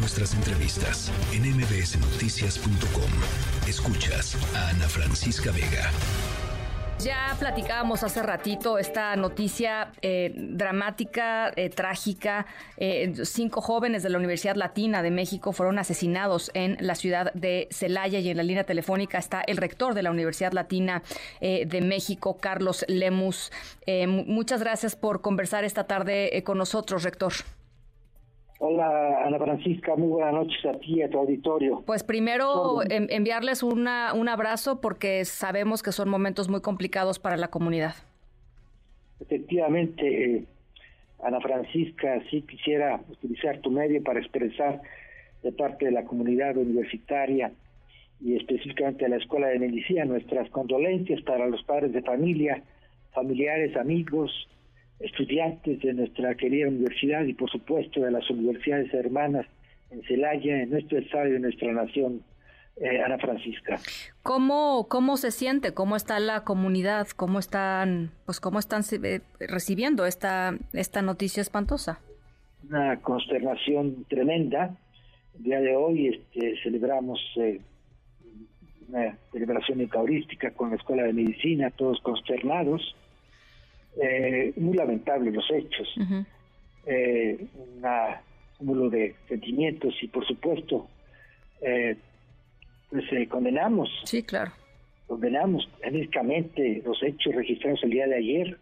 nuestras entrevistas en mbsnoticias.com. Escuchas a Ana Francisca Vega. Ya platicábamos hace ratito esta noticia eh, dramática, eh, trágica. Eh, cinco jóvenes de la Universidad Latina de México fueron asesinados en la ciudad de Celaya y en la línea telefónica está el rector de la Universidad Latina de México, Carlos Lemus. muchas gracias por conversar esta tarde con nosotros, rector. Hola Ana Francisca, muy buenas noches a ti y a tu auditorio. Pues primero enviarles una, un abrazo porque sabemos que son momentos muy complicados para la comunidad. Efectivamente, eh, Ana Francisca, sí quisiera utilizar tu medio para expresar de parte de la comunidad universitaria y específicamente de la Escuela de Medicina nuestras condolencias para los padres de familia, familiares, amigos, estudiantes de nuestra querida universidad y por supuesto de las universidades hermanas en Celaya, en nuestro estado y en nuestra nación, eh, Ana Francisca. ¿Cómo, ¿Cómo se siente? ¿Cómo está la comunidad? ¿Cómo están, pues, cómo están eh, recibiendo esta, esta noticia espantosa? Una consternación tremenda. El día de hoy este, celebramos eh, una celebración eucarística con la Escuela de Medicina, todos consternados eh, muy lamentables los hechos, eh, un cúmulo de sentimientos y por supuesto, eh, pues eh, condenamos. Sí, claro. Condenamos enérgicamente los hechos registrados el día de ayer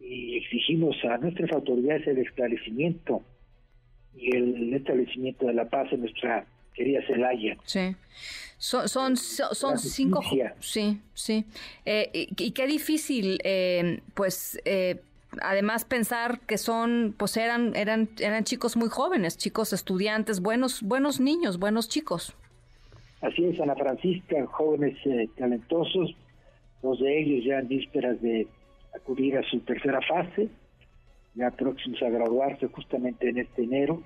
y exigimos a nuestras autoridades el esclarecimiento y el establecimiento de la paz en nuestra querida Celaya. Sí. Son, son, son cinco. Sí, sí. Eh, y, qué difícil, eh, pues. Eh, además pensar que son pues eran eran eran chicos muy jóvenes chicos estudiantes buenos buenos niños buenos chicos así es Ana Francisca jóvenes talentosos dos de ellos ya en vísperas de acudir a su tercera fase ya próximos a graduarse justamente en este enero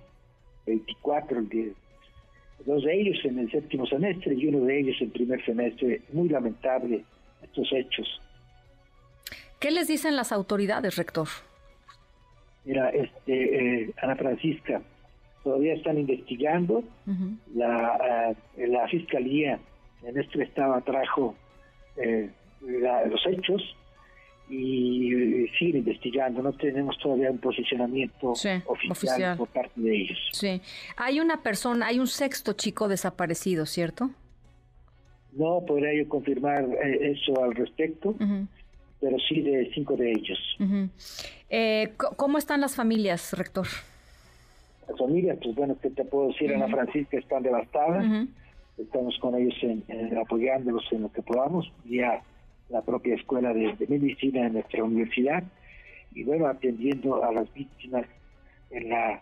24 el dos de ellos en el séptimo semestre y uno de ellos en primer semestre. Muy lamentable estos hechos. ¿Qué les dicen las autoridades, rector? Mira, este, eh, Ana Francisca, todavía están investigando. la, eh, la fiscalía en este estado trajo eh, los hechos y siguen investigando. No tenemos todavía un posicionamiento oficial, por parte de ellos. Sí. Hay una persona, hay un sexto chico desaparecido, ¿cierto? No podría yo confirmar eh, eso al respecto, pero sí de cinco de ellos. Eh, ¿Cómo están las familias, rector? Las familias, pues bueno, que te puedo decir, Ana Francisca, están devastadas. Estamos con ellos en, apoyándolos en lo que podamos. Ya la propia escuela de, medicina de nuestra universidad y bueno, atendiendo a las víctimas en la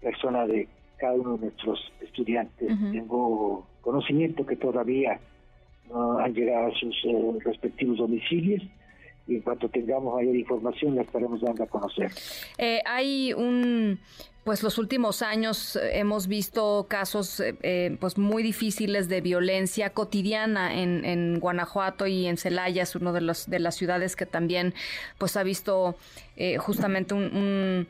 persona de cada uno de nuestros estudiantes. Tengo conocimiento que todavía no han llegado a sus eh, respectivos domicilios y en cuanto tengamos mayor información la estaremos dando a conocer. Eh, hay un pues los últimos años eh, hemos visto casos eh, eh, pues muy difíciles de violencia cotidiana en, en, Guanajuato y en Celaya es uno de los de las ciudades que también pues ha visto justamente un,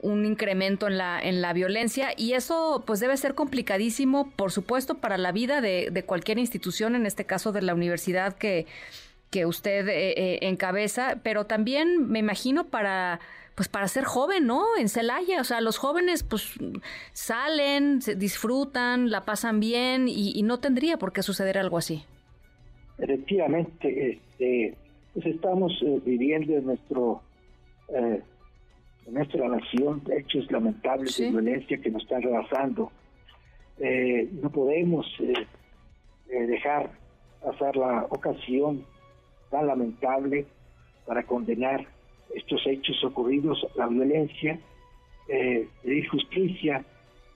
un, incremento en la en la violencia y eso pues debe ser complicadísimo por supuesto para la vida de, de cualquier institución en este caso de la universidad que que usted encabeza pero también me imagino para pues para ser joven, ¿no? En Celaya, o sea, los jóvenes pues salen, se disfrutan, la pasan bien y, no tendría por qué suceder algo así. Efectivamente, este, pues estamos eh, viviendo en nuestro eh, en nuestra nación hechos lamentables de violencia que nos están rebasando. Eh, no podemos dejar pasar la ocasión tan lamentable para condenar estos hechos ocurridos, la violencia, eh, pedir justicia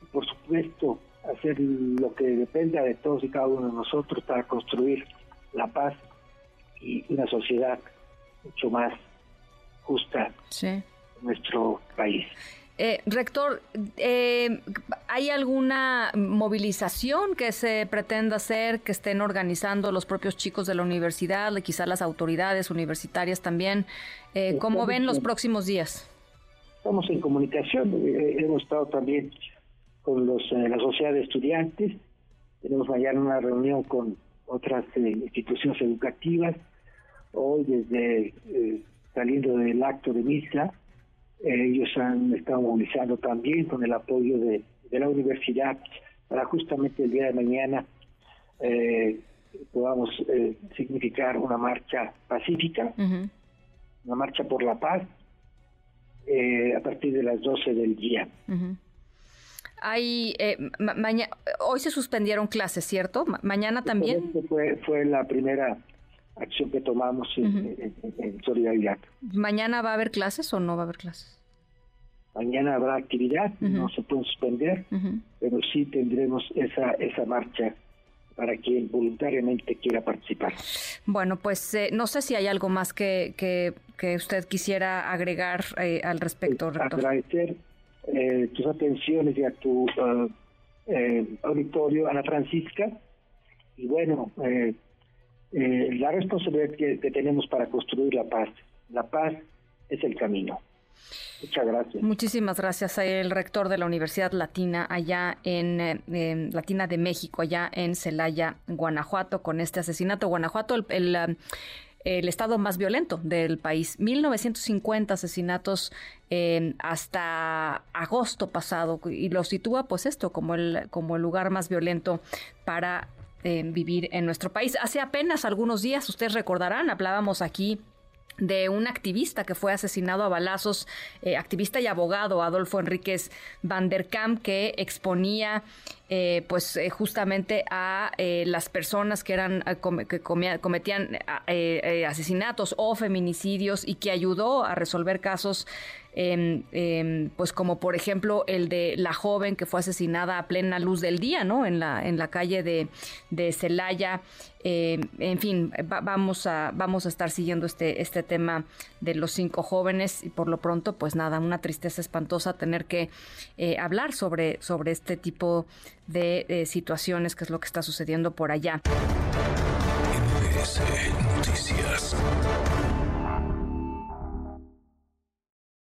y por supuesto hacer lo que dependa de todos y cada uno de nosotros para construir la paz y una sociedad mucho más justa en nuestro país. Eh, rector, eh, ¿hay alguna movilización que se pretenda hacer, que estén organizando los propios chicos de la universidad, quizá las autoridades universitarias también? Eh, ¿Cómo ven los próximos días? Estamos en comunicación, eh, hemos estado también con los, eh, la sociedad de estudiantes. Tenemos mañana una reunión con otras eh, instituciones educativas. Hoy, desde saliendo del acto de misa, ellos han estado movilizando también con el apoyo de, la universidad para justamente el día de mañana podamos significar una marcha pacífica, una marcha por la paz, a partir de las 12 del día. Hay, eh, hoy se suspendieron clases, ¿cierto? mañana también. Fue, fue la primera acción que tomamos en, solidaridad. ¿Mañana va a haber clases o no va a haber clases? Mañana habrá actividad, no se puede suspender, pero sí tendremos esa, esa marcha para quien voluntariamente quiera participar. Bueno, pues eh, no sé si hay algo más que, que, usted quisiera agregar eh, al respecto, rector. Agradecer eh, tus atenciones y a tu uh, eh, auditorio, Ana Francisca. Y bueno, eh, la responsabilidad que, tenemos para construir la paz. La paz es el camino. Muchas gracias. Muchísimas gracias a el rector de la Universidad Latina allá en, Latina de México, allá en Celaya, Guanajuato, con este asesinato. Guanajuato, el el estado más violento del país. 1950 asesinatos hasta agosto pasado y lo sitúa pues esto como el, como el lugar más violento para eh, vivir en nuestro país. Hace apenas algunos días, ustedes recordarán, hablábamos aquí de un activista que fue asesinado a balazos, eh, activista y abogado Adolfo Enríquez Van der Kamp, que exponía eh, pues eh, justamente a las personas que eran que cometían asesinatos o feminicidios y que ayudó a resolver casos eh, pues como por ejemplo el de la joven que fue asesinada a plena luz del día, ¿no? En la, en la calle de, de Celaya. Em, en fin, vamos, a, vamos a estar siguiendo este, este tema de los cinco jóvenes y por lo pronto, pues nada, una tristeza espantosa tener que eh, hablar sobre, sobre este tipo de situaciones, que es lo que está sucediendo por allá.